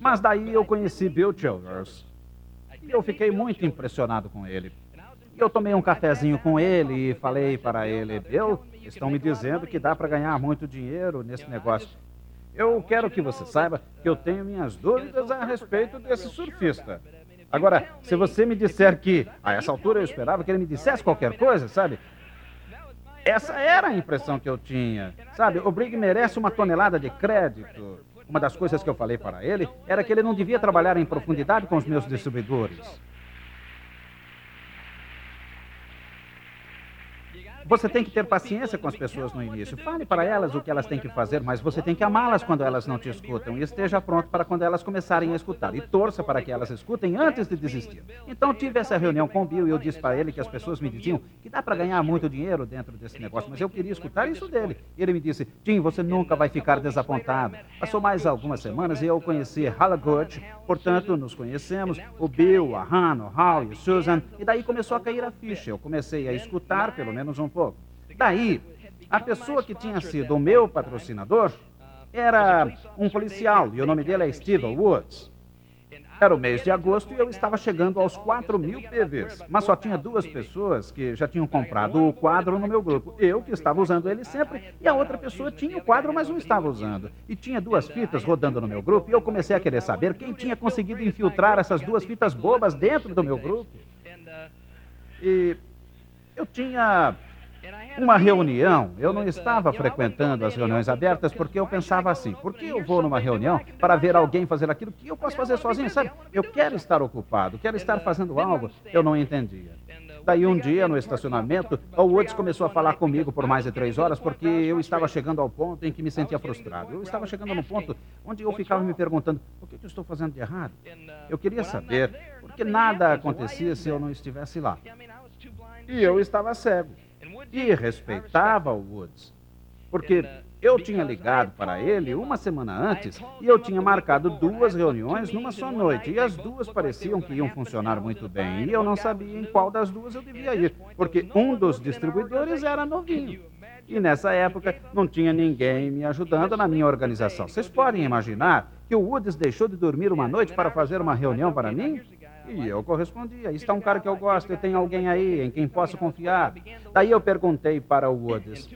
Mas daí eu conheci Bill Childers. E eu fiquei muito impressionado com ele. Eu tomei um cafezinho com ele e falei para ele: Bill, estão me dizendo que dá para ganhar muito dinheiro nesse negócio. Eu quero que você saiba que eu tenho minhas dúvidas a respeito desse surfista. Agora, se você me disser que, a essa altura eu esperava que ele me dissesse qualquer coisa, sabe? Essa era a impressão que eu tinha. Sabe, o Brig merece uma tonelada de crédito. Uma das coisas que eu falei para ele era que ele não devia trabalhar em profundidade com os meus distribuidores. Você tem que ter paciência com as pessoas no início. Fale para elas o que elas têm que fazer, mas você tem que amá-las quando elas não te escutam. E esteja pronto para quando elas começarem a escutar. E torça para que elas escutem antes de desistir. Então tive essa reunião com o Bill e eu disse para ele que as pessoas me diziam que dá para ganhar muito dinheiro dentro desse negócio, mas eu queria escutar isso dele. Ele me disse: Tim, você nunca vai ficar desapontado. Passou mais algumas semanas e eu conheci Halagut, portanto, nos conhecemos, o Bill, a Hannah, o Hal e o Susan, e daí começou a cair a ficha. Eu comecei a escutar pelo menos um pouco Daí, a pessoa que tinha sido o meu patrocinador era um policial e o nome dele é Steve Woods. Era o mês de agosto e eu estava chegando aos 4 mil PVs, mas só tinha duas pessoas que já tinham comprado o quadro no meu grupo. Eu, que estava usando ele sempre, e a outra pessoa tinha o quadro, mas não estava usando. E tinha duas fitas rodando no meu grupo e eu comecei a querer saber quem tinha conseguido infiltrar essas duas fitas bobas dentro do meu grupo. E eu tinha uma reunião. Eu não estava frequentando as reuniões abertas porque eu pensava assim: por que eu vou numa reunião para ver alguém fazer aquilo que eu posso fazer sozinho? Sabe? Eu quero estar ocupado, quero estar fazendo algo. Eu não entendia. Daí um dia, no estacionamento, o Woods começou a falar comigo por mais de três horas porque eu estava chegando ao ponto em que me sentia frustrado. Eu estava chegando no ponto onde eu ficava me perguntando: o que eu estou fazendo de errado? Eu queria saber, porque nada acontecia se eu não estivesse lá. E eu estava cego e respeitava o Woods. Porque eu tinha ligado para ele uma semana antes e eu tinha marcado duas reuniões numa só noite. E as duas pareciam que iam funcionar muito bem. E eu não sabia em qual das duas eu devia ir, porque um dos distribuidores era novinho. E nessa época não tinha ninguém me ajudando na minha organização. Vocês podem imaginar que o Woods deixou de dormir uma noite para fazer uma reunião para mim? E eu correspondi. Aí está um cara que eu gosto, eu tenho alguém aí em quem posso confiar. Daí eu perguntei para o Woods.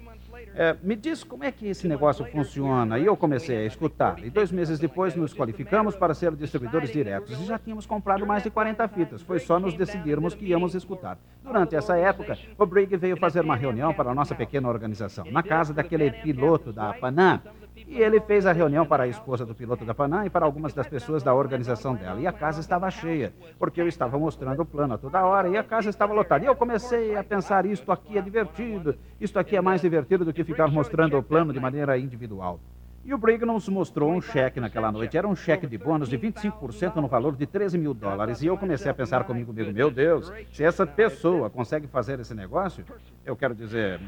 É, me diz como é que esse negócio funciona. E eu comecei a escutar. E dois meses depois nos qualificamos para ser distribuidores diretos. E já tínhamos comprado mais de 40 fitas. Foi só nos decidirmos que íamos escutar. Durante essa época, o Brigg veio fazer uma reunião para a nossa pequena organização, na casa daquele piloto da Panam. E ele fez a reunião para a esposa do piloto da Panam e para algumas das pessoas da organização dela. E a casa estava cheia, porque eu estava mostrando o plano a toda hora e a casa estava lotada. E eu comecei a pensar: isto aqui é divertido, isto aqui é mais divertido do que ficar mostrando o plano de maneira individual. E o Brigg nos mostrou um cheque naquela noite. Era um cheque de bônus de 25% no valor de 13 mil dólares. E eu comecei a pensar comigo mesmo: meu Deus, se essa pessoa consegue fazer esse negócio, eu quero dizer,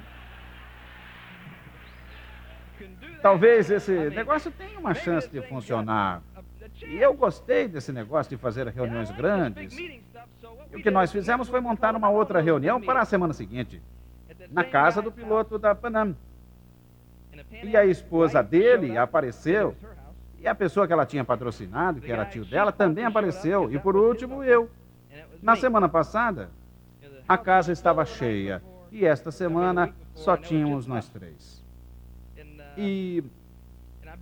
talvez esse negócio tenha uma chance de funcionar. E eu gostei desse negócio de fazer reuniões grandes. E o que nós fizemos foi montar uma outra reunião para a semana seguinte, na casa do piloto da Panam. E a esposa dele apareceu. E a pessoa que ela tinha patrocinado, que era tio dela, também apareceu. E por último, eu. Na semana passada, a casa estava cheia. E esta semana só tínhamos nós três. E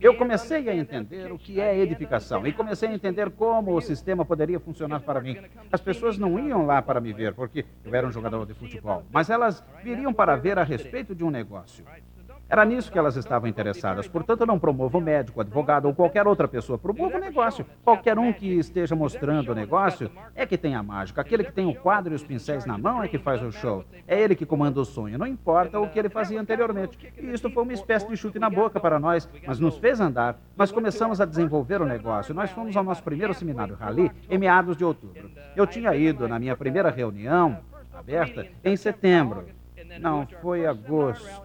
eu comecei a entender o que é edificação e comecei a entender como o sistema poderia funcionar para mim. As pessoas não iam lá para me ver porque eu era um jogador de futebol, mas elas viriam para ver a respeito de um negócio. Era nisso que elas estavam interessadas. Portanto, não promovo médico, advogado ou qualquer outra pessoa. Promovo o negócio. Qualquer um que esteja mostrando o negócio é que tem a mágica. Aquele que tem o quadro e os pincéis na mão é que faz o show. É ele que comanda o sonho. Não importa o que ele fazia anteriormente. E isso foi uma espécie de chute na boca para nós, mas nos fez andar. Nós começamos a desenvolver o negócio. Nós fomos ao nosso primeiro seminário Rally em meados de outubro. Eu tinha ido na minha primeira reunião aberta em setembro. Não, foi agosto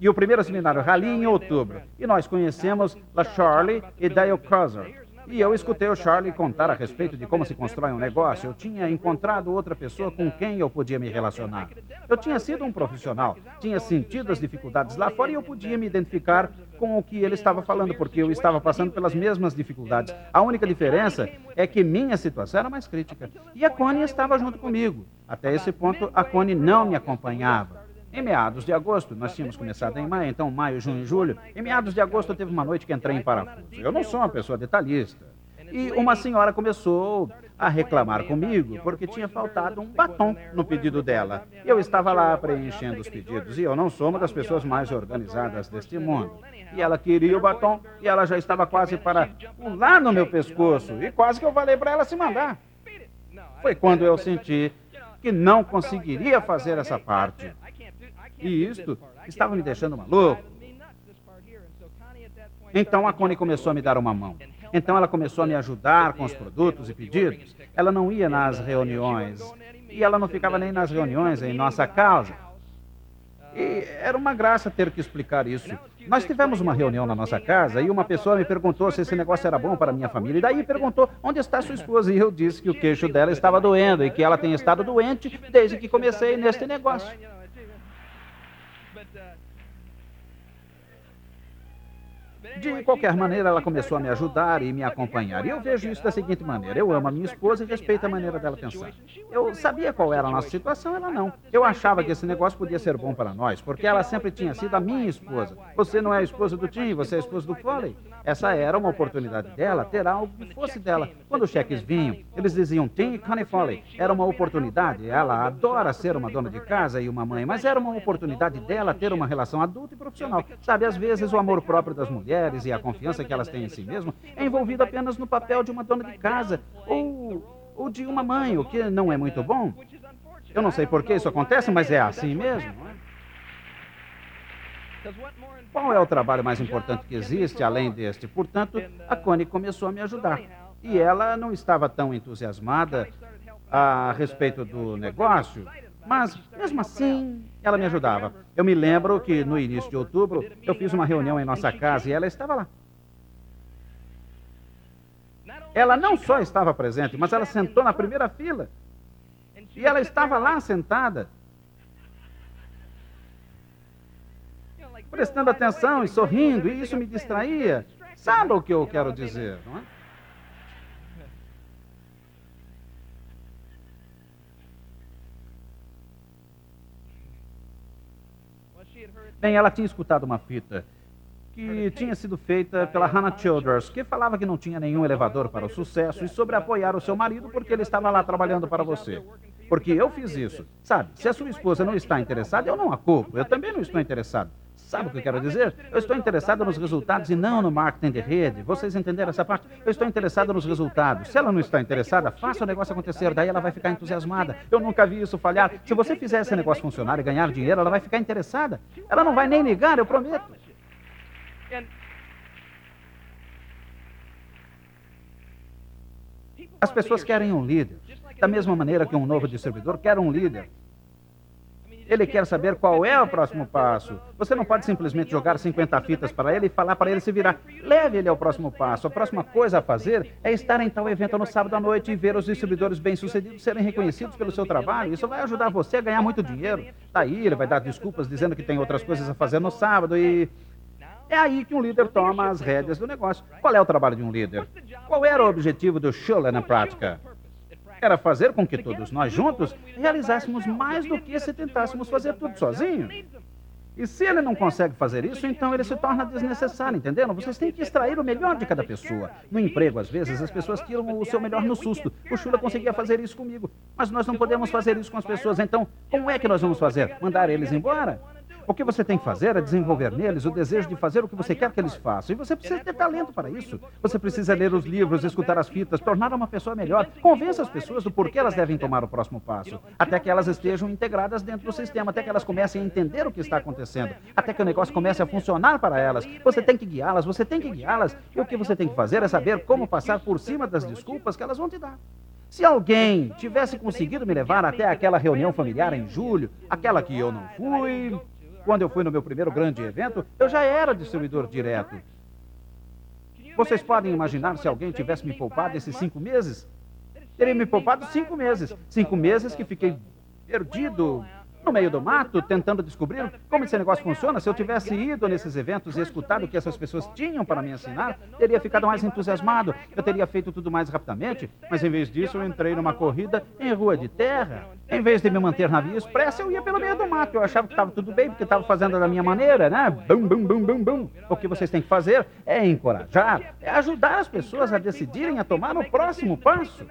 e o primeiro seminário Rally em outubro. E nós conhecemos La Charlie e Dale Crosser. E eu escutei o Charlie contar a respeito de como se constrói um negócio. Eu tinha encontrado outra pessoa com quem eu podia me relacionar. Eu tinha sido um profissional, tinha sentido as dificuldades lá fora e eu podia me identificar com o que ele estava falando, porque eu estava passando pelas mesmas dificuldades. A única diferença é que minha situação era mais crítica. E a Connie estava junto comigo. Até esse ponto, a Connie não me acompanhava. Em meados de agosto, nós tínhamos começado em maio, então maio, junho e julho. Em meados de agosto, teve uma noite que entrei em parafuso. Eu não sou uma pessoa detalhista. E uma senhora começou a reclamar comigo porque tinha faltado um batom no pedido dela. Eu estava lá preenchendo os pedidos e eu não sou uma das pessoas mais organizadas deste mundo. E ela queria o batom e ela já estava quase para pular no meu pescoço e quase que eu falei para ela se mandar. Foi quando eu senti que não conseguiria fazer essa parte. E isto estava me deixando maluco. Então a Connie começou a me dar uma mão. Então ela começou a me ajudar com os produtos e pedidos. Ela não ia nas reuniões. E ela não ficava nem nas reuniões em nossa casa. E era uma graça ter que explicar isso. Nós tivemos uma reunião na nossa casa e uma pessoa me perguntou se esse negócio era bom para minha família. E daí perguntou onde está sua esposa. E eu disse que o queixo dela estava doendo e que ela tem estado doente desde que comecei neste negócio. De qualquer maneira, ela começou a me ajudar e me acompanhar. E eu vejo isso da seguinte maneira: eu amo a minha esposa e respeito a maneira dela pensar. Eu sabia qual era a nossa situação, ela não. Eu achava que esse negócio podia ser bom para nós, porque ela sempre tinha sido a minha esposa. Você não é a esposa do Tim, você é a esposa do Foley. Essa era uma oportunidade dela ter algo que fosse dela. Quando os cheques vinham, eles diziam Tim e Connie Foley. Era uma oportunidade. Ela adora ser uma dona de casa e uma mãe, mas era uma oportunidade dela ter uma relação adulta e profissional. Sabe, às vezes o amor próprio das mulheres e a confiança que elas têm em si mesmas é envolvido apenas no papel de uma dona de casa ou, ou de uma mãe, o que não é muito bom. Eu não sei por que isso acontece, mas é assim mesmo. É? Qual é o trabalho mais importante que existe além deste? Portanto, a Connie começou a me ajudar. E ela não estava tão entusiasmada a respeito do negócio, mas mesmo assim ela me ajudava. Eu me lembro que no início de outubro eu fiz uma reunião em nossa casa e ela estava lá. Ela não só estava presente, mas ela sentou na primeira fila. E ela estava lá sentada. prestando atenção e sorrindo, e isso me distraía. Sabe o que eu quero dizer, não é? Bem, ela tinha escutado uma fita que tinha sido feita pela Hannah Childers, que falava que não tinha nenhum elevador para o sucesso e sobre apoiar o seu marido porque ele estava lá trabalhando para você. Porque eu fiz isso. Sabe, se a sua esposa não está interessada, eu não a culpo. Eu também não estou interessado. Sabe o que eu quero dizer? Eu estou interessado nos resultados e não no marketing de rede. Vocês entenderam essa parte? Eu estou interessado nos resultados. Se ela não está interessada, faça o negócio acontecer, daí ela vai ficar entusiasmada. Eu nunca vi isso falhar. Se você fizer esse negócio funcionar e ganhar dinheiro, ela vai ficar interessada. Ela não vai nem ligar, eu prometo. As pessoas querem um líder. Da mesma maneira que um novo distribuidor quer um líder. Ele quer saber qual é o próximo passo. Você não pode simplesmente jogar 50 fitas para ele e falar para ele se virar. Leve ele ao próximo passo. A próxima coisa a fazer é estar em tal evento no sábado à noite e ver os distribuidores bem-sucedidos serem reconhecidos pelo seu trabalho. Isso vai ajudar você a ganhar muito dinheiro. Daí ele vai dar desculpas dizendo que tem outras coisas a fazer no sábado e é aí que um líder toma as rédeas do negócio. Qual é o trabalho de um líder? Qual era o objetivo do Schuller na prática? Era fazer com que todos nós juntos realizássemos mais do que se tentássemos fazer tudo sozinho. E se ele não consegue fazer isso, então ele se torna desnecessário, entenderam? Vocês têm que extrair o melhor de cada pessoa. No emprego, às vezes, as pessoas tiram o seu melhor no susto. O Chula conseguia fazer isso comigo. Mas nós não podemos fazer isso com as pessoas. Então, como é que nós vamos fazer? Mandar eles embora? O que você tem que fazer é desenvolver neles o desejo de fazer o que você quer que eles façam. E você precisa ter talento para isso. Você precisa ler os livros, escutar as fitas, tornar uma pessoa melhor. Convença as pessoas do porquê elas devem tomar o próximo passo. Até que elas estejam integradas dentro do sistema, até que elas comecem a entender o que está acontecendo, até que o negócio comece a funcionar para elas. Você tem que guiá-las, você tem que guiá-las. E o que você tem que fazer é saber como passar por cima das desculpas que elas vão te dar. Se alguém tivesse conseguido me levar até aquela reunião familiar em julho, aquela que eu não fui, quando eu fui no meu primeiro grande evento, eu já era distribuidor direto. Vocês podem imaginar se alguém tivesse me poupado esses cinco meses? Teria me poupado cinco meses. Cinco meses que fiquei perdido, no meio do mato, tentando descobrir como esse negócio funciona. Se eu tivesse ido nesses eventos e escutado o que essas pessoas tinham para me ensinar, teria ficado mais entusiasmado. Eu teria feito tudo mais rapidamente, mas em vez disso eu entrei numa corrida em rua de terra. Em vez de me manter na via expressa, eu ia pelo meio do mato. Eu achava que estava tudo bem, porque estava fazendo da minha maneira, né? Bum, bum, bum, bum, bum. O que vocês têm que fazer é encorajar, é ajudar as pessoas a decidirem a tomar o próximo passo.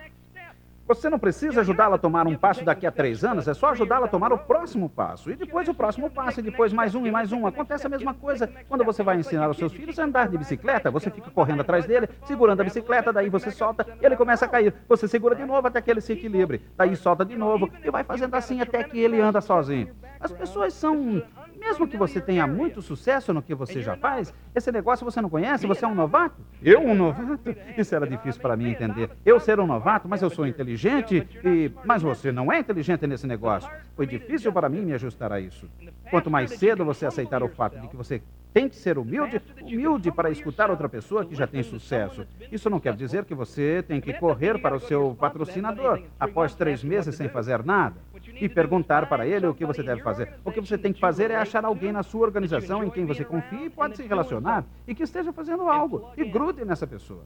Você não precisa ajudá-la a tomar um passo daqui a três anos, é só ajudá-la a tomar o próximo passo. E depois o próximo passo, e depois mais um e mais um. Acontece a mesma coisa quando você vai ensinar os seus filhos a andar de bicicleta. Você fica correndo atrás dele, segurando a bicicleta, daí você solta, ele começa a cair. Você segura de novo até que ele se equilibre. Daí solta de novo e vai fazendo assim até que ele anda sozinho. As pessoas são mesmo que você tenha muito sucesso no que você já faz, esse negócio você não conhece, você é um novato? Eu um novato? Isso era difícil para mim entender. Eu ser um novato, mas eu sou inteligente e mas você não é inteligente nesse negócio. Foi difícil para mim me ajustar a isso. Quanto mais cedo você aceitar o fato de que você tem que ser humilde, humilde para escutar outra pessoa que já tem sucesso. Isso não quer dizer que você tem que correr para o seu patrocinador após três meses sem fazer nada e perguntar para ele o que você deve fazer. O que você tem que fazer é achar alguém na sua organização em quem você confie e pode se relacionar e que esteja fazendo algo e grude nessa pessoa.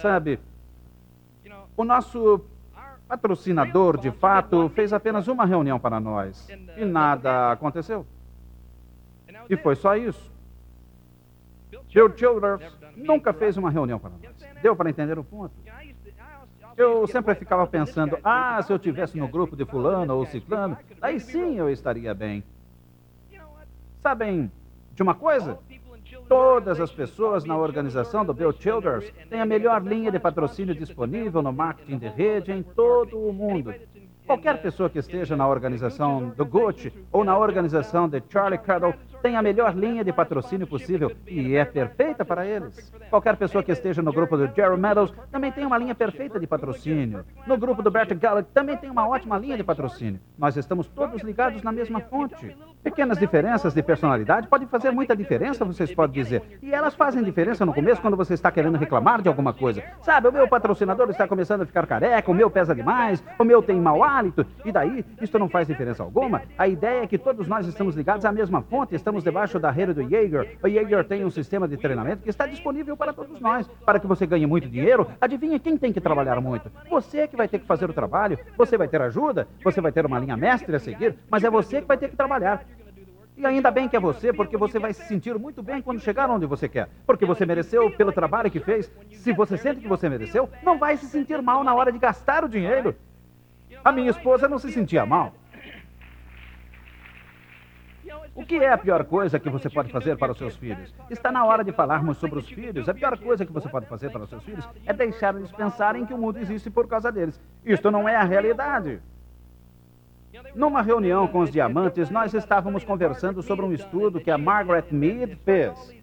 Sabe, o nosso patrocinador, de fato, fez apenas uma reunião para nós e nada aconteceu. E foi só isso. Bill Childers nunca fez uma reunião para nós. Deu para entender o ponto? Eu sempre ficava pensando, ah, se eu tivesse no grupo de fulano ou ciclano, aí sim eu estaria bem. Sabem de uma coisa? Todas as pessoas na organização do Bill Childers têm a melhor linha de patrocínio disponível no marketing de rede em todo o mundo. Qualquer pessoa que esteja na organização do Gucci ou na organização de Charlie Cardle tem a melhor linha de patrocínio possível e é perfeita para eles. Qualquer pessoa que esteja no grupo do Jerry Meadows também tem uma linha perfeita de patrocínio. No grupo do Bert Gallagher também tem uma ótima linha de patrocínio. Nós estamos todos ligados na mesma fonte. Pequenas diferenças de personalidade podem fazer muita diferença, vocês podem dizer. E elas fazem diferença no começo quando você está querendo reclamar de alguma coisa. Sabe, o meu patrocinador está começando a ficar careca, o meu pesa demais, o meu tem mau hálito. E daí, isso não faz diferença alguma. A ideia é que todos nós estamos ligados à mesma fonte, estamos debaixo da rede do Jaeger. O Jaeger tem um sistema de treinamento que está disponível para todos nós. Para que você ganhe muito dinheiro, adivinha quem tem que trabalhar muito? Você que vai ter que fazer o trabalho, você vai ter ajuda, você vai ter uma linha mestre a seguir, mas é você que vai ter que trabalhar. E ainda bem que é você, porque você vai se sentir muito bem quando chegar onde você quer. Porque você mereceu pelo trabalho que fez. Se você sente que você mereceu, não vai se sentir mal na hora de gastar o dinheiro. A minha esposa não se sentia mal. O que é a pior coisa que você pode fazer para os seus filhos? Está na hora de falarmos sobre os filhos. A pior coisa que você pode fazer para os seus filhos é deixar eles pensarem que o mundo existe por causa deles. Isto não é a realidade. Numa reunião com os diamantes, nós estávamos conversando sobre um estudo que a Margaret Mead fez.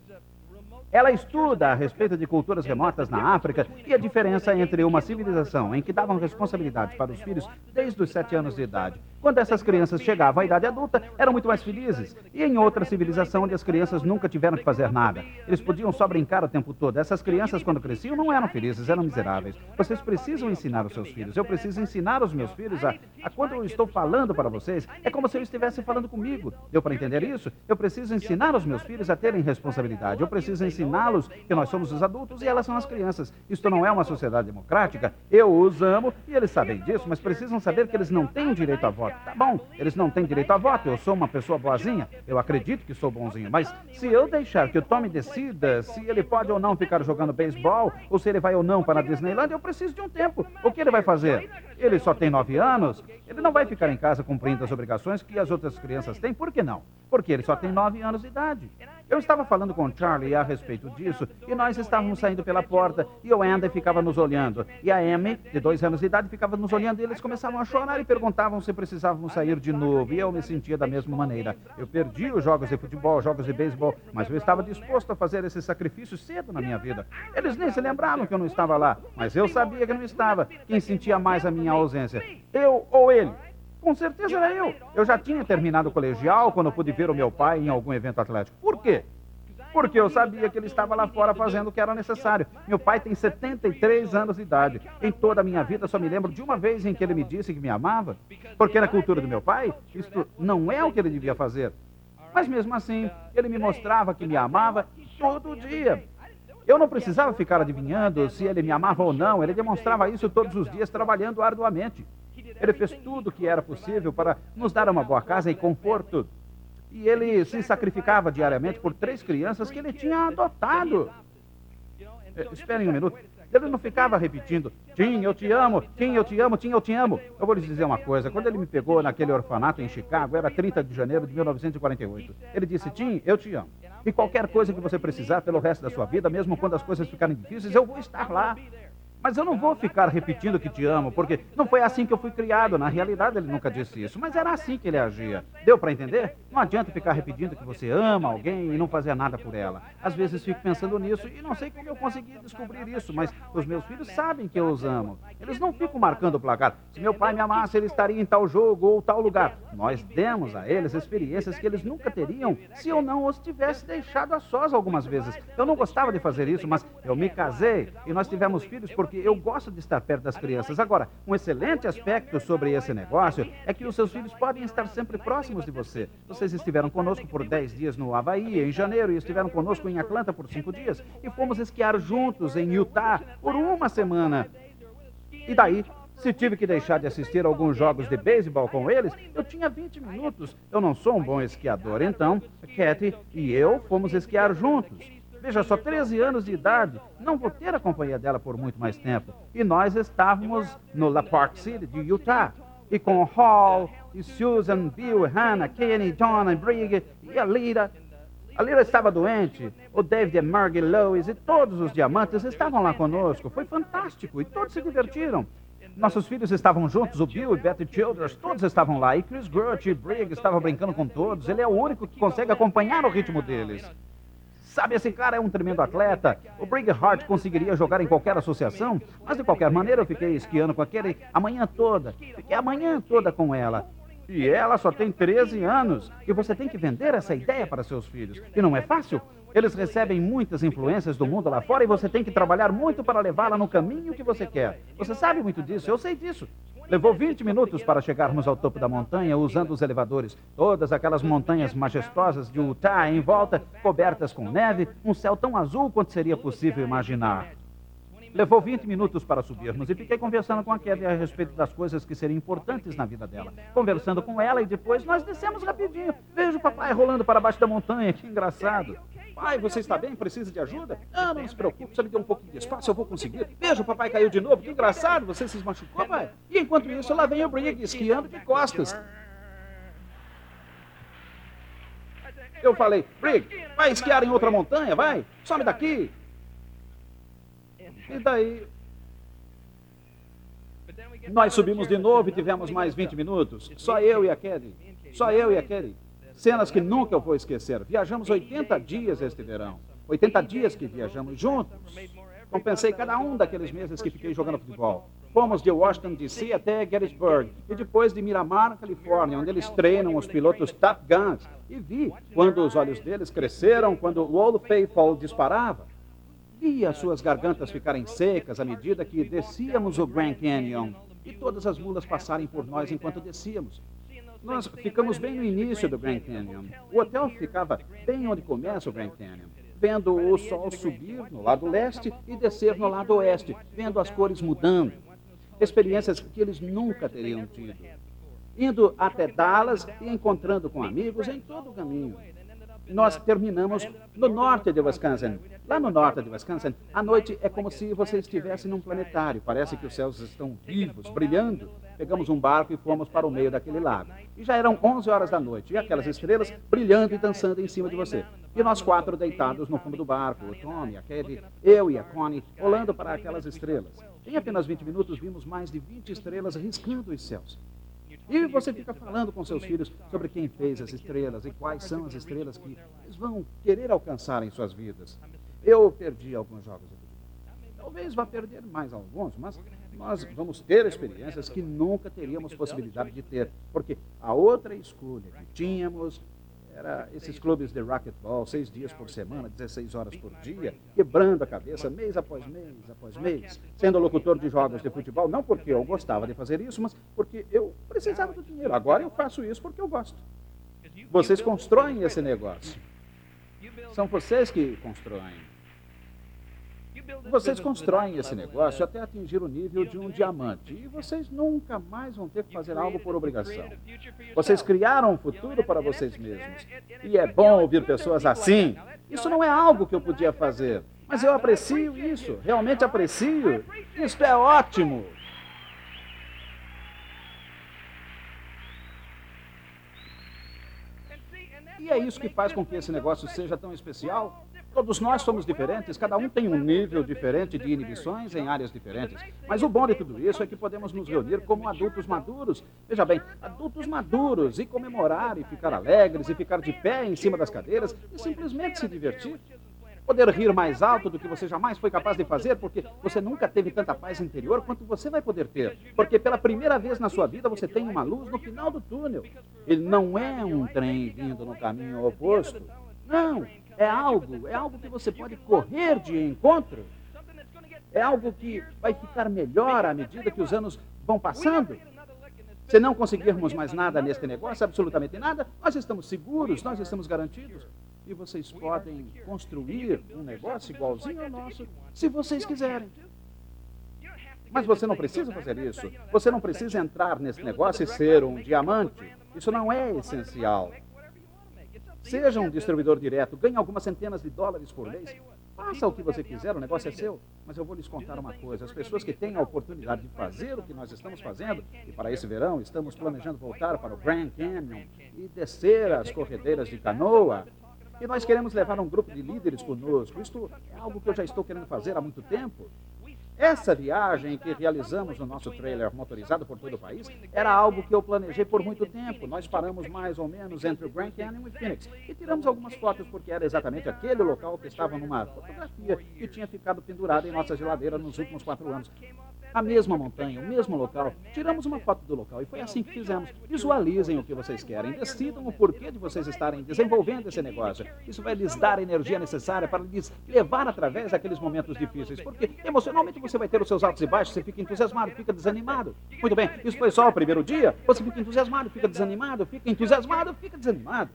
Ela estuda a respeito de culturas remotas na África e a diferença entre uma civilização em que davam responsabilidades para os filhos desde os sete anos de idade quando essas crianças chegavam à idade adulta, eram muito mais felizes. E em outra civilização onde as crianças nunca tiveram que fazer nada. Eles podiam só brincar o tempo todo. Essas crianças, quando cresciam, não eram felizes, eram miseráveis. Vocês precisam ensinar os seus filhos. Eu preciso ensinar os meus filhos a, a quando eu estou falando para vocês, é como se eu estivesse falando comigo. Deu para entender isso? Eu preciso ensinar os meus filhos a terem responsabilidade. Eu preciso ensiná-los que nós somos os adultos e elas são as crianças. Isto não é uma sociedade democrática. Eu os amo e eles sabem disso, mas precisam saber que eles não têm direito a voto. Tá bom, eles não têm direito a voto. Eu sou uma pessoa boazinha. Eu acredito que sou bonzinho. Mas se eu deixar que o Tommy decida se ele pode ou não ficar jogando beisebol, ou se ele vai ou não para a Disneyland, eu preciso de um tempo. O que ele vai fazer? Ele só tem nove anos. Ele não vai ficar em casa cumprindo as obrigações que as outras crianças têm. Por que não? Porque ele só tem nove anos de idade. Eu estava falando com Charlie a respeito disso e nós estávamos saindo pela porta e o Andy ficava nos olhando. E a Amy, de dois anos de idade, ficava nos olhando e eles começavam a chorar e perguntavam se precisávamos sair de novo. E eu me sentia da mesma maneira. Eu perdi os jogos de futebol, jogos de beisebol, mas eu estava disposto a fazer esse sacrifício cedo na minha vida. Eles nem se lembravam que eu não estava lá, mas eu sabia que não estava. Quem sentia mais a minha ausência? Eu ou ele? Com certeza era eu. Eu já tinha terminado o colegial quando pude ver o meu pai em algum evento atlético. Por quê? porque eu sabia que ele estava lá fora fazendo o que era necessário. Meu pai tem 73 anos de idade. Em toda a minha vida só me lembro de uma vez em que ele me disse que me amava, porque na cultura do meu pai, isto não é o que ele devia fazer. Mas mesmo assim, ele me mostrava que me amava todo dia. Eu não precisava ficar adivinhando se ele me amava ou não, ele demonstrava isso todos os dias trabalhando arduamente. Ele fez tudo o que era possível para nos dar uma boa casa e conforto. E ele se sacrificava diariamente por três crianças que ele tinha adotado. É, esperem um minuto. Ele não ficava repetindo, Tim, eu te amo, Tim, eu te amo, Tim, eu te amo. Eu vou lhes dizer uma coisa. Quando ele me pegou naquele orfanato em Chicago, era 30 de janeiro de 1948. Ele disse, Tim, eu te amo. E qualquer coisa que você precisar pelo resto da sua vida, mesmo quando as coisas ficarem difíceis, eu vou estar lá. Mas eu não vou ficar repetindo que te amo, porque não foi assim que eu fui criado. Na realidade, ele nunca disse isso, mas era assim que ele agia. Deu para entender? Não adianta ficar repetindo que você ama alguém e não fazer nada por ela. Às vezes fico pensando nisso e não sei como eu consegui descobrir isso, mas os meus filhos sabem que eu os amo. Eles não ficam marcando o placar. Se meu pai me amasse, ele estaria em tal jogo ou tal lugar. Nós demos a eles experiências que eles nunca teriam se eu não os tivesse deixado a sós algumas vezes. Eu não gostava de fazer isso, mas eu me casei e nós tivemos filhos porque porque eu gosto de estar perto das crianças. Agora, um excelente aspecto sobre esse negócio é que os seus filhos podem estar sempre próximos de você. Vocês estiveram conosco por 10 dias no Havaí, em janeiro, e estiveram conosco em Atlanta por 5 dias, e fomos esquiar juntos em Utah por uma semana. E daí, se tive que deixar de assistir alguns jogos de beisebol com eles, eu tinha 20 minutos. Eu não sou um bom esquiador, então, Kathy e eu fomos esquiar juntos. Veja só, 13 anos de idade, não vou ter a companhia dela por muito mais tempo. E nós estávamos no La Park City de Utah. E com Hall, e Susan, Bill, Hannah, Kenny, e Brigg, e a Lira. A Lira estava doente, o David, Margie Lois e todos os diamantes estavam lá conosco. Foi fantástico e todos se divertiram. Nossos filhos estavam juntos, o Bill e Betty Childers, todos estavam lá. E Chris Gert e Brigg estavam brincando com todos. Ele é o único que consegue acompanhar o ritmo deles. Sabe, esse cara é um tremendo atleta. O Brig Hart conseguiria jogar em qualquer associação, mas de qualquer maneira eu fiquei esquiando com aquele a manhã toda. Fiquei a manhã toda com ela. E ela só tem 13 anos. E você tem que vender essa ideia para seus filhos. E não é fácil. Eles recebem muitas influências do mundo lá fora e você tem que trabalhar muito para levá-la no caminho que você quer. Você sabe muito disso, eu sei disso. Levou 20 minutos para chegarmos ao topo da montanha usando os elevadores. Todas aquelas montanhas majestosas de Utah em volta, cobertas com neve, um céu tão azul quanto seria possível imaginar. Levou 20 minutos para subirmos e fiquei conversando com a Kelly a respeito das coisas que seriam importantes na vida dela. Conversando com ela e depois nós descemos rapidinho. Vejo o papai rolando para baixo da montanha, que engraçado. Pai, você está bem? Precisa de ajuda? Ah, não se preocupe, só me dê um pouquinho de espaço, eu vou conseguir. Veja, o papai caiu de novo, que engraçado, você se machucou, pai. E enquanto isso, lá vem o Brigg esquiando de costas. Eu falei, Brigg, vai esquiar em outra montanha, vai, some daqui. E daí, nós subimos de novo e tivemos mais 20 minutos. Só eu e a Kelly. Só eu e a Kelly. Cenas que nunca vou esquecer. Viajamos 80 dias este verão. 80 dias que viajamos juntos. Compensei cada um daqueles meses que fiquei jogando futebol. Fomos de Washington DC até Gettysburg e depois de Miramar, Califórnia, onde eles treinam os pilotos Top Guns. E vi quando os olhos deles cresceram, quando o Old Faithful disparava. Vi as suas gargantas ficarem secas à medida que descíamos o Grand Canyon e todas as mulas passarem por nós enquanto descíamos. Nós ficamos bem no início do Grand Canyon. O hotel ficava bem onde começa o Grand Canyon, vendo o sol subir no lado leste e descer no lado oeste, vendo as cores mudando. Experiências que eles nunca teriam tido. Indo até Dallas e encontrando com amigos em todo o caminho nós terminamos no norte de Wisconsin. Lá no norte de Wisconsin, a noite é como se você estivesse num planetário. Parece que os céus estão vivos, brilhando. Pegamos um barco e fomos para o meio daquele lago. E já eram 11 horas da noite, e aquelas estrelas brilhando e dançando em cima de você. E nós quatro deitados no fundo do barco, o Tommy, a Kelly, eu e a Connie, olhando para aquelas estrelas. Em apenas 20 minutos, vimos mais de 20 estrelas riscando os céus. E você fica falando com seus filhos sobre quem fez as estrelas e quais são as estrelas que eles vão querer alcançar em suas vidas. Eu perdi alguns jogos futebol. Talvez vá perder mais alguns, mas nós vamos ter experiências que nunca teríamos possibilidade de ter, porque a outra escolha que tínhamos Era esses clubes de racquetball, seis dias por semana, 16 horas por dia, quebrando a cabeça mês após mês, após mês, sendo locutor de jogos de futebol, não porque eu gostava de fazer isso, mas porque eu precisava do dinheiro. Agora eu faço isso porque eu gosto. Vocês constroem esse negócio. São vocês que constroem. Vocês constroem esse negócio até atingir o nível de um diamante e vocês nunca mais vão ter que fazer algo por obrigação. Vocês criaram um futuro para vocês mesmos. E é bom ouvir pessoas assim. Isso não é algo que eu podia fazer, mas eu aprecio isso, realmente aprecio. Isso é ótimo. E é isso que faz com que esse negócio seja tão especial. Todos nós somos diferentes, cada um tem um nível diferente de inibições em áreas diferentes. Mas o bom de tudo isso é que podemos nos reunir como adultos maduros. Veja bem, adultos maduros e comemorar e ficar alegres e ficar de pé em cima das cadeiras e simplesmente se divertir. Poder rir mais alto do que você jamais foi capaz de fazer, porque você nunca teve tanta paz interior quanto você vai poder ter. Porque pela primeira vez na sua vida você tem uma luz no final do túnel. Ele não é um trem vindo no caminho oposto. Não, é algo, é algo que você pode correr de encontro. É algo que vai ficar melhor à medida que os anos vão passando. Se não conseguirmos mais nada neste negócio, absolutamente nada, nós estamos seguros, nós estamos garantidos. E vocês podem construir um negócio igualzinho ao nosso, se vocês quiserem. Mas você não precisa fazer isso. Você não precisa entrar nesse negócio e ser um diamante. Isso não é essencial. Seja um distribuidor direto, ganhe algumas centenas de dólares por mês. Faça o que você quiser, o negócio é seu. Mas eu vou lhes contar uma coisa: as pessoas que têm a oportunidade de fazer o que nós estamos fazendo, e para esse verão estamos planejando voltar para o Grand Canyon e descer as corredeiras de canoa, e nós queremos levar um grupo de líderes conosco. Isto é algo que eu já estou querendo fazer há muito tempo. Essa viagem que realizamos no nosso trailer motorizado por todo o país era algo que eu planejei por muito tempo. Nós paramos mais ou menos entre o Grand Canyon e Phoenix e tiramos algumas fotos porque era exatamente aquele local que estava numa fotografia que tinha ficado pendurada em nossa geladeira nos últimos quatro anos a mesma montanha, o mesmo local. Tiramos uma foto do local e foi assim que fizemos. Visualizem o que vocês querem, decidam o porquê de vocês estarem desenvolvendo esse negócio. Isso vai lhes dar a energia necessária para lhes levar através daqueles momentos difíceis, porque emocionalmente você vai ter os seus altos e baixos, você fica entusiasmado, fica desanimado. Muito bem, isso foi só o primeiro dia, você fica entusiasmado, fica desanimado, fica entusiasmado, fica desanimado.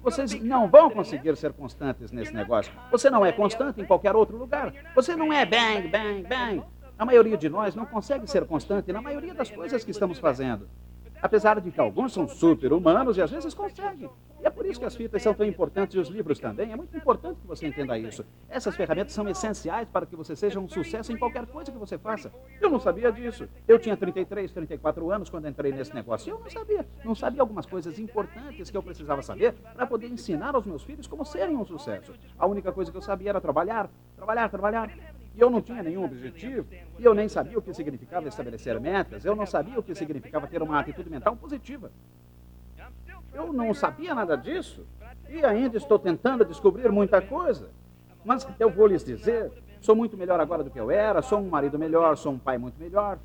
Vocês não vão conseguir ser constantes nesse negócio. Você não é constante em qualquer outro lugar. Você não é bang, bang, bang. A maioria de nós não consegue ser constante na maioria das coisas que estamos fazendo. Apesar de que alguns são super-humanos e às vezes conseguem. E é por isso que as fitas são tão importantes e os livros também. É muito importante que você entenda isso. Essas ferramentas são essenciais para que você seja um sucesso em qualquer coisa que você faça. Eu não sabia disso. Eu tinha 33, 34 anos quando entrei nesse negócio. Eu não sabia. Não sabia algumas coisas importantes que eu precisava saber para poder ensinar aos meus filhos como serem um sucesso. A única coisa que eu sabia era trabalhar, trabalhar, trabalhar. E eu não tinha nenhum objetivo, e eu nem sabia o que significava estabelecer metas, eu não sabia o que significava ter uma atitude mental positiva. Eu não sabia nada disso, e ainda estou tentando descobrir muita coisa. Mas eu vou lhes dizer, sou muito melhor agora do que eu era, sou um marido melhor, sou um pai muito melhor,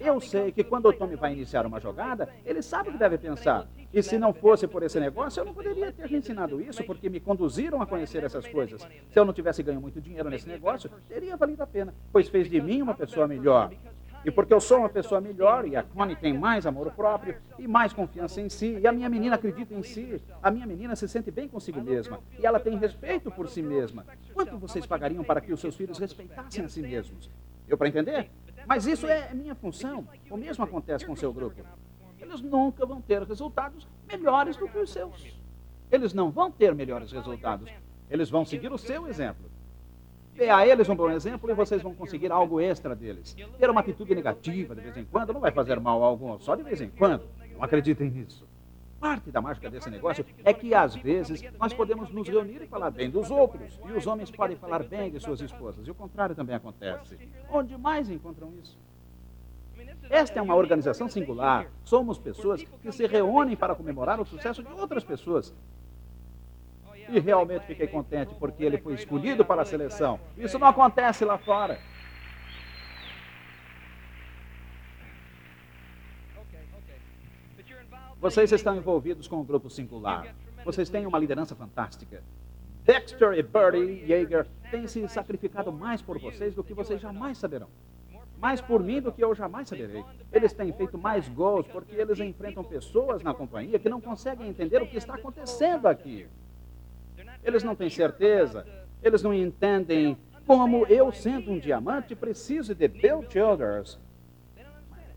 eu sei que quando o Tommy vai iniciar uma jogada, ele sabe o que deve pensar. E se não fosse por esse negócio, eu não poderia ter lhe ensinado isso, porque me conduziram a conhecer essas coisas. Se eu não tivesse ganho muito dinheiro nesse negócio, teria valido a pena, pois fez de mim uma pessoa melhor. E porque eu sou uma pessoa melhor, e a Connie tem mais amor próprio e mais confiança em si, e a minha menina acredita em si, a minha menina se sente bem consigo mesma, e ela tem respeito por si mesma. Quanto vocês pagariam para que os seus filhos respeitassem a si mesmos? Eu para entender? Mas isso é minha função. O mesmo acontece com o seu grupo. Eles nunca vão ter resultados melhores do que os seus. Eles não vão ter melhores resultados. Eles vão seguir o seu exemplo. Dê a eles um bom exemplo e vocês vão conseguir algo extra deles. Ter uma atitude negativa de vez em quando não vai fazer mal a algum, só de vez em quando. Não acreditem nisso. Parte da mágica desse negócio é que, às vezes, nós podemos nos reunir e falar bem dos outros. E os homens podem falar bem de suas esposas. E o contrário também acontece. Onde mais encontram isso? Esta é uma organização singular. Somos pessoas que se reúnem para comemorar o sucesso de outras pessoas. E realmente fiquei contente porque ele foi escolhido para a seleção. Isso não acontece lá fora. Vocês estão envolvidos com o grupo singular. Vocês têm uma liderança fantástica. Dexter e Bertie Yeager têm se sacrificado mais por vocês do que vocês jamais saberão. Mais por mim do que eu jamais saberei. Eles têm feito mais gols porque eles enfrentam pessoas na companhia que não conseguem entender o que está acontecendo aqui. Eles não têm certeza, eles não entendem como eu, sendo um diamante, preciso de Bill Childers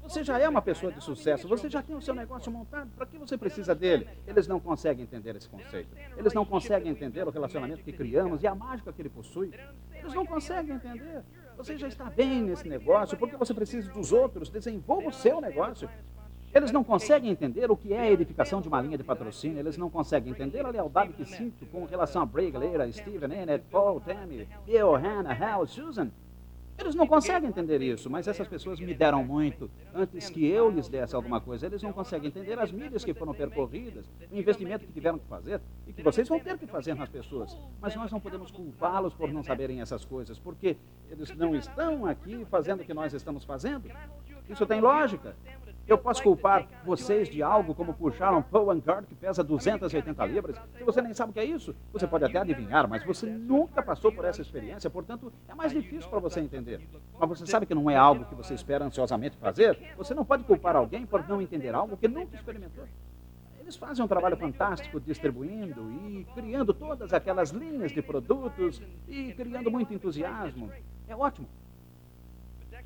você já é uma pessoa de sucesso, você já tem o seu negócio montado, para que você precisa dele? Eles não conseguem entender esse conceito. Eles não conseguem entender o relacionamento que criamos e a mágica que ele possui. Eles não conseguem entender. Você já está bem nesse negócio, porque você precisa dos outros, desenvolva o seu negócio. Eles não conseguem entender o que é a edificação de uma linha de patrocínio, eles não conseguem entender a lealdade que sinto com relação a Bray, Galera, Steven, Annette, Paul, Tammy, Bill, Hannah, Hal, Susan. Eles não conseguem entender isso, mas essas pessoas me deram muito antes que eu lhes desse alguma coisa. Eles não conseguem entender as milhas que foram percorridas, o investimento que tiveram que fazer e que vocês vão ter que fazer nas pessoas. Mas nós não podemos culpá-los por não saberem essas coisas, porque eles não estão aqui fazendo o que nós estamos fazendo. Isso tem lógica. Eu posso culpar vocês de algo como puxar um Powan Guard que pesa 280 libras? Se você nem sabe o que é isso, você pode até adivinhar, mas você nunca passou por essa experiência, portanto, é mais difícil para você entender. Mas você sabe que não é algo que você espera ansiosamente fazer? Você não pode culpar alguém por não entender algo que nunca experimentou. Eles fazem um trabalho fantástico distribuindo e criando todas aquelas linhas de produtos e criando muito entusiasmo. É ótimo.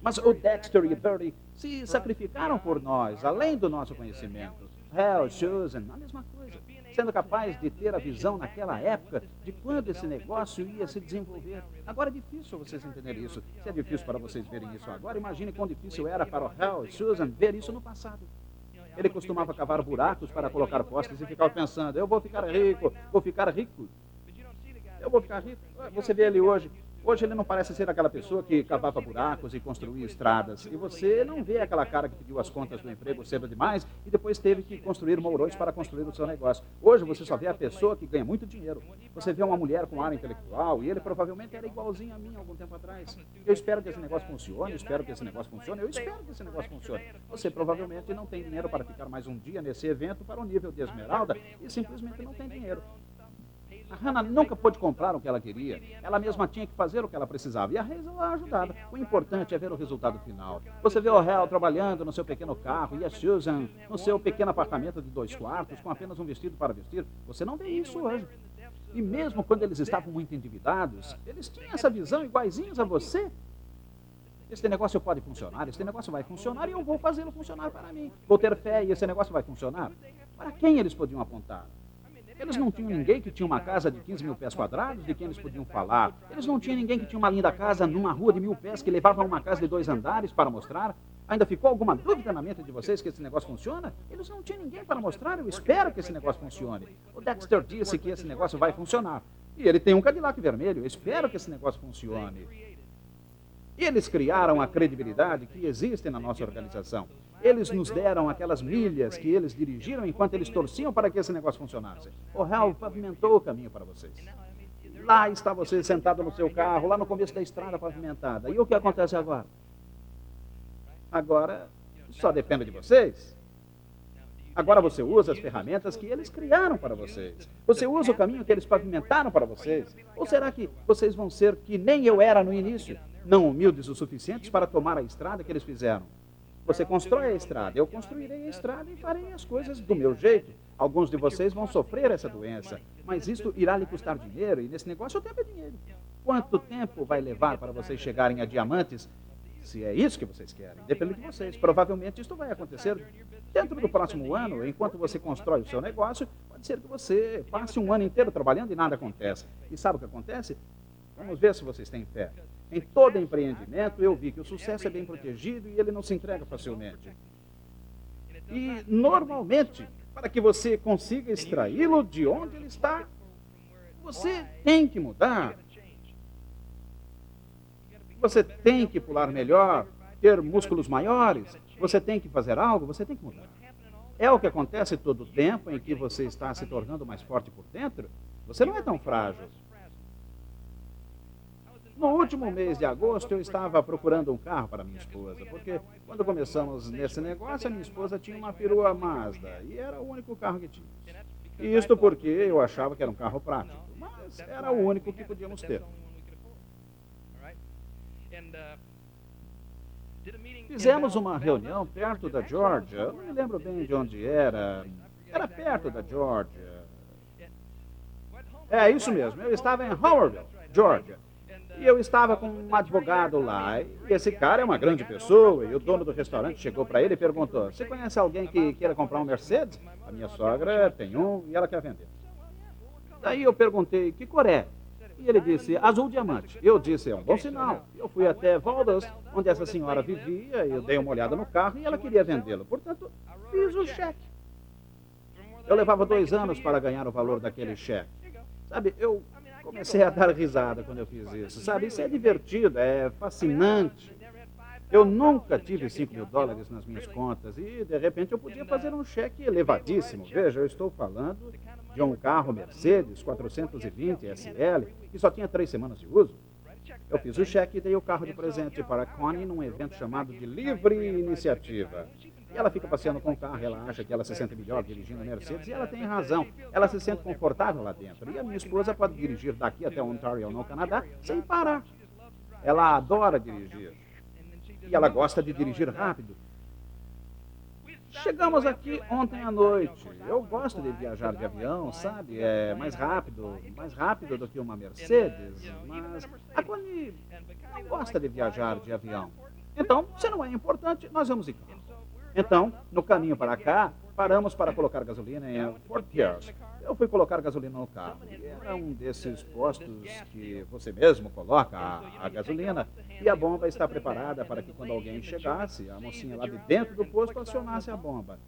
Mas o Dexter e o Bertie se sacrificaram por nós, além do nosso conhecimento. Hell, Susan, a mesma coisa. Sendo capaz de ter a visão naquela época de quando esse negócio ia se desenvolver. Agora é difícil vocês entenderem isso. Se é difícil para vocês verem isso agora, imagine quão difícil era para o Hell e Susan ver isso no passado. Ele costumava cavar buracos para colocar postes e ficava pensando: eu vou ficar rico, vou ficar rico. Eu vou ficar rico. Você vê ele hoje, Hoje ele não parece ser aquela pessoa que cavava buracos e construía estradas. E você não vê aquela cara que pediu as contas do emprego cedo demais e depois teve que construir mourões para construir o seu negócio. Hoje você só vê a pessoa que ganha muito dinheiro. Você vê uma mulher com área intelectual e ele provavelmente era igualzinho a mim algum tempo atrás. Eu espero que esse negócio funcione, eu espero que esse negócio funcione, eu espero que esse negócio funcione. Você provavelmente não tem dinheiro para ficar mais um dia nesse evento para o nível de esmeralda e simplesmente não tem dinheiro. A Hannah nunca pôde comprar o que ela queria. Ela mesma tinha que fazer o que ela precisava. E a Hazel a ajudava. O importante é ver o resultado final. Você vê o Hal trabalhando no seu pequeno carro e a Susan no seu pequeno apartamento de dois quartos com apenas um vestido para vestir. Você não vê isso hoje. E mesmo quando eles estavam muito endividados, eles tinham essa visão iguaizinhos a você. Este negócio pode funcionar, este negócio vai funcionar e eu vou fazê-lo funcionar para mim. Vou ter fé e esse negócio vai funcionar. Para quem eles podiam apontar? Eles não tinham ninguém que tinha uma casa de 15 mil pés quadrados de quem eles podiam falar. Eles não tinham ninguém que tinha uma linda casa numa rua de mil pés que levava a uma casa de dois andares para mostrar. Ainda ficou alguma dúvida na mente de vocês que esse negócio funciona? Eles não tinham ninguém para mostrar. Eu espero que esse negócio funcione. O Dexter disse que esse negócio vai funcionar. E ele tem um Cadillac vermelho. Eu espero que esse negócio funcione. E eles criaram a credibilidade que existe na nossa organização. Eles nos deram aquelas milhas que eles dirigiram enquanto eles torciam para que esse negócio funcionasse. O Hal pavimentou o caminho para vocês. Lá está você sentado no seu carro, lá no começo da estrada pavimentada. E o que acontece agora? Agora só depende de vocês. Agora você usa as ferramentas que eles criaram para vocês. Você usa o caminho que eles pavimentaram para vocês. Ou será que vocês vão ser que nem eu era no início, não humildes o suficientes para tomar a estrada que eles fizeram? Você constrói a estrada, eu construirei a estrada e farei as coisas do meu jeito. Alguns de vocês vão sofrer essa doença, mas isto irá lhe custar dinheiro e nesse negócio o tempo é dinheiro. Quanto tempo vai levar para vocês chegarem a diamantes? Se é isso que vocês querem, depende de vocês. Provavelmente isto vai acontecer dentro do próximo ano, enquanto você constrói o seu negócio. Pode ser que você passe um ano inteiro trabalhando e nada acontece. E sabe o que acontece? Vamos ver se vocês têm fé. Em todo empreendimento, eu vi que o sucesso é bem protegido e ele não se entrega facilmente. E, normalmente, para que você consiga extraí-lo de onde ele está, você tem que mudar. Você tem que pular melhor, ter músculos maiores, você tem que fazer algo, você tem que mudar. É o que acontece todo o tempo em que você está se tornando mais forte por dentro. Você não é tão frágil. No último mês de agosto, eu estava procurando um carro para minha esposa, porque quando começamos nesse negócio, a minha esposa tinha uma perua Mazda e era o único carro que tinha. Isto porque eu achava que era um carro prático, mas era o único que podíamos ter. Fizemos uma reunião perto da Georgia. Não me lembro bem de onde era. Era perto da Georgia. É, isso mesmo. Eu estava em Howardville, Georgia. E eu estava com um advogado lá. E esse cara é uma grande pessoa. E o dono do restaurante chegou para ele e perguntou: Você conhece alguém que queira comprar um Mercedes? A minha sogra tem um e ela quer vender. Daí eu perguntei: Que cor é? E ele disse, azul diamante. Eu disse, é um bom sinal. Eu fui até Valdas, onde essa senhora vivia, eu dei uma olhada no carro e ela queria vendê-lo. Portanto, fiz o cheque. Eu levava dois anos para ganhar o valor daquele cheque. Sabe, eu comecei a dar risada quando eu fiz isso. Sabe, isso é divertido, é fascinante. Eu nunca tive 5 mil dólares nas minhas contas e, de repente, eu podia fazer um cheque elevadíssimo. Veja, eu estou falando de um carro Mercedes 420 SL que só tinha três semanas de uso. Eu fiz o cheque e dei o carro de presente para a Connie num evento chamado de Livre Iniciativa. Ela fica passeando com o carro, ela acha que ela se sente melhor dirigindo a Mercedes, e ela tem razão. Ela se sente confortável lá dentro. E a minha esposa pode dirigir daqui até Ontario, no Canadá, sem parar. Ela adora dirigir. E ela gosta de dirigir rápido. Chegamos aqui ontem à noite. Eu gosto de viajar de avião, sabe? É mais rápido, mais rápido do que uma Mercedes. Mas a Connie não gosta de viajar de avião. Então, se não é importante, nós vamos de carro. Então, no caminho para cá, paramos para colocar gasolina em Fort Pierce. Eu fui colocar gasolina no carro. E era um desses postos que você mesmo coloca a, a, gasolina e a bomba está preparada para que quando alguém chegasse, a mocinha lá de dentro do posto acionasse a bomba.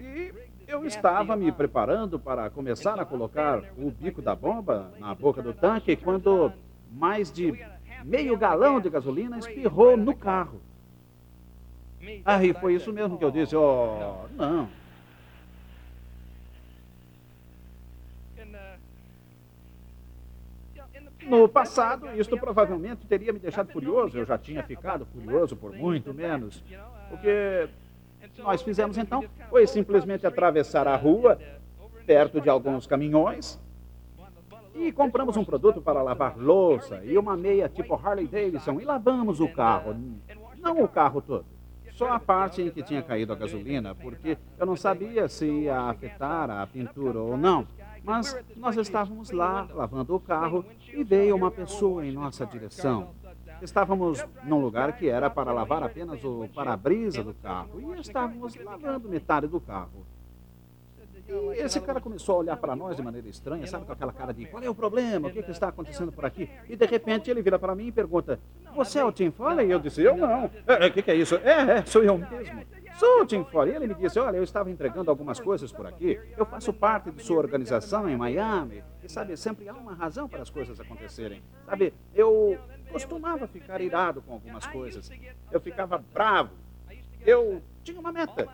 E eu estava me preparando para começar a colocar o bico da bomba na boca do tanque quando mais de meio galão de gasolina espirrou no carro. Aí foi isso mesmo que eu disse, oh, não. No passado, isto provavelmente teria me deixado furioso. Eu já tinha ficado furioso por muito menos. O que nós fizemos então foi simplesmente atravessar a rua, perto de alguns caminhões, e compramos um produto para lavar louça e uma meia tipo Harley Davidson e lavamos o carro. Não o carro todo só a parte em que tinha caído a gasolina, porque eu não sabia se ia afetar a pintura ou não. Mas nós estávamos lá lavando o carro e veio uma pessoa em nossa direção. Estávamos num lugar que era para lavar apenas o para-brisa do carro e estávamos lavando metade do carro. E esse cara começou a olhar para nós de maneira estranha, sabe, com aquela cara de qual é o problema, o que, que está acontecendo por aqui? E de repente ele vira para mim e pergunta: Você é o Tim Foley? E eu disse: Eu não. O é, é, que, que é isso? É, é, sou eu mesmo. Sou o Tim Foley. E ele me disse: Olha, eu estava entregando algumas coisas por aqui. Eu faço parte de sua organização em Miami. E sabe, sempre há uma razão para as coisas acontecerem. Sabe, eu costumava ficar irado com algumas coisas. Eu ficava bravo. Eu tinha uma meta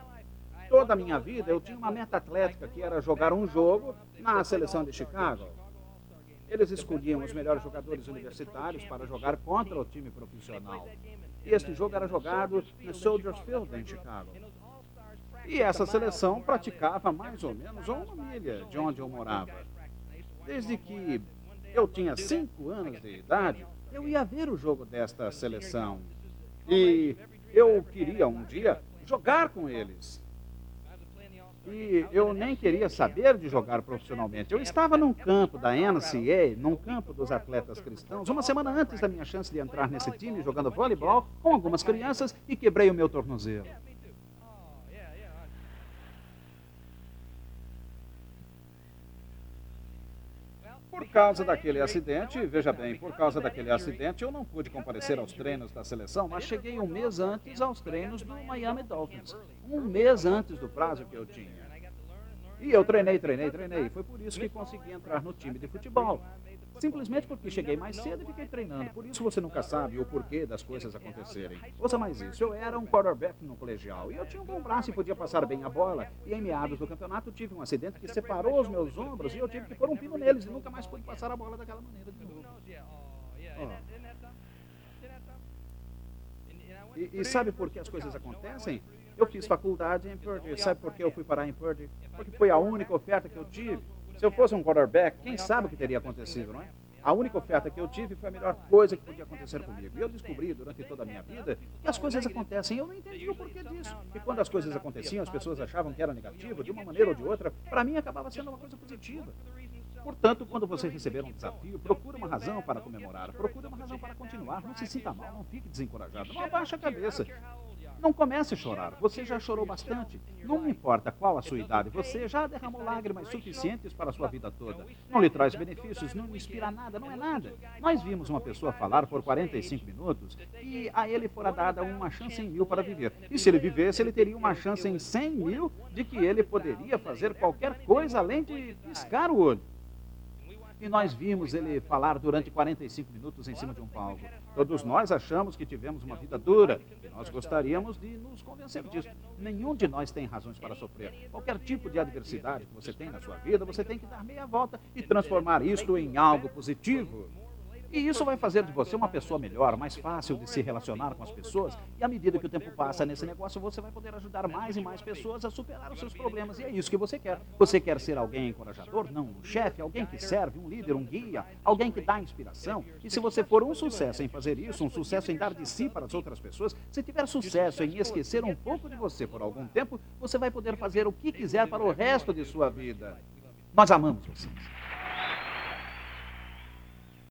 toda a minha vida eu tinha uma meta atlética que era jogar um jogo na seleção de Chicago. Eles escolhiam os melhores jogadores universitários para jogar contra o time profissional. E este jogo era jogado no Soldiers Field, em Chicago. E essa seleção praticava mais ou menos uma milha de onde eu morava. Desde que eu tinha cinco anos de idade, eu ia ver o jogo desta seleção. E eu queria um dia jogar com eles. E eu nem queria saber de jogar profissionalmente. Eu estava num campo da NCA, num campo dos atletas cristãos, uma semana antes da minha chance de entrar nesse time, jogando voleibol com algumas crianças e quebrei o meu tornozelo. Por causa daquele acidente, veja bem, por causa daquele acidente, eu não pude comparecer aos treinos da seleção, mas cheguei um mês antes aos treinos do Miami Dolphins. Um mês antes do prazo que eu tinha. E eu treinei, treinei, treinei. Foi por isso que consegui entrar no time de futebol. Simplesmente porque cheguei mais cedo e fiquei treinando. Por isso você nunca sabe o porquê das coisas acontecerem. Ouça mais isso. Eu era um quarterback no colegial e eu tinha um bom braço e podia passar bem a bola. E em meados do campeonato tive um acidente que separou os meus ombros e eu tive que pôr um pino neles e nunca mais pude passar a bola daquela maneira de novo. Oh. E, e, sabe por que as coisas acontecem? Eu fiz faculdade em Purdue. Sabe por que eu fui parar em Purdue? Porque foi a única oferta que eu tive. Se eu fosse um quarterback, quem sabe o que teria acontecido, não é? A única oferta que eu tive foi a melhor coisa que podia acontecer comigo. E eu descobri durante toda a minha vida que as coisas acontecem. Eu não entendi o porquê disso. E quando as coisas aconteciam, as pessoas achavam que era negativo, de uma maneira ou de outra. Para mim, acabava sendo uma coisa positiva. Portanto, quando você receber um desafio, procure uma razão para comemorar, procure uma razão para continuar. Não se sinta mal, não fique desencorajado, não abaixe a cabeça. Não comece a chorar, você já chorou bastante. Não importa qual a sua idade, você já derramou lágrimas suficientes para a sua vida toda. Não lhe traz benefícios, não lhe inspira nada, não é nada. Nós vimos uma pessoa falar por 45 minutos e a ele fora dada uma chance em mil para viver. E se ele vivesse, ele teria uma chance em 100 mil de que ele poderia fazer qualquer coisa além de piscar o olho. E nós vimos ele falar durante 45 minutos em cima de um palco. Todos nós achamos que tivemos uma vida dura e nós gostaríamos de nos convencer disso. Nenhum de nós tem razões para sofrer. Qualquer tipo de adversidade que você tem na sua vida, você tem que dar meia volta e transformar isto em algo positivo. E isso vai fazer de você uma pessoa melhor, mais fácil de se relacionar com as pessoas. E à medida que o tempo passa nesse negócio, você vai poder ajudar mais e mais pessoas a superar os seus problemas. E é isso que você quer. Você quer ser alguém encorajador? Não, um chefe, alguém que serve, um líder, um guia, alguém que dá inspiração. E se você for um sucesso em fazer isso, um sucesso em dar de si para as outras pessoas, se tiver sucesso em esquecer um pouco de você por algum tempo, você vai poder fazer o que quiser para o resto de sua vida. Nós amamos vocês.